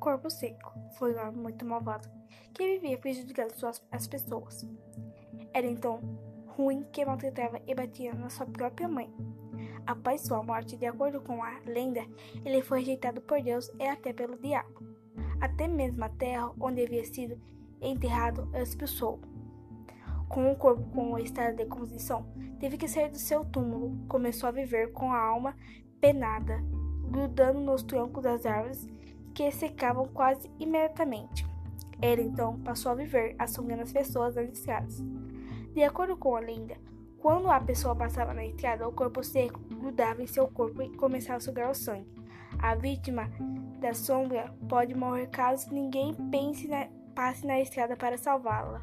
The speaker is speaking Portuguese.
corpo seco. Foi um homem muito malvado, que vivia prejudicando suas, as pessoas. Era então ruim que maltratava e batia na sua própria mãe. Após sua morte, de acordo com a lenda, ele foi rejeitado por Deus e até pelo diabo. Até mesmo a terra onde havia sido enterrado expulsou. Com o corpo com o estado de decomposição, teve que sair do seu túmulo. Começou a viver com a alma penada, grudando nos troncos das árvores que secavam quase imediatamente. Ele então passou a viver assombrando as pessoas nas estradas. De acordo com a lenda, quando a pessoa passava na estrada, o corpo seco grudava em seu corpo e começava a sugar o sangue. A vítima da sombra pode morrer caso ninguém pense na, passe na estrada para salvá-la.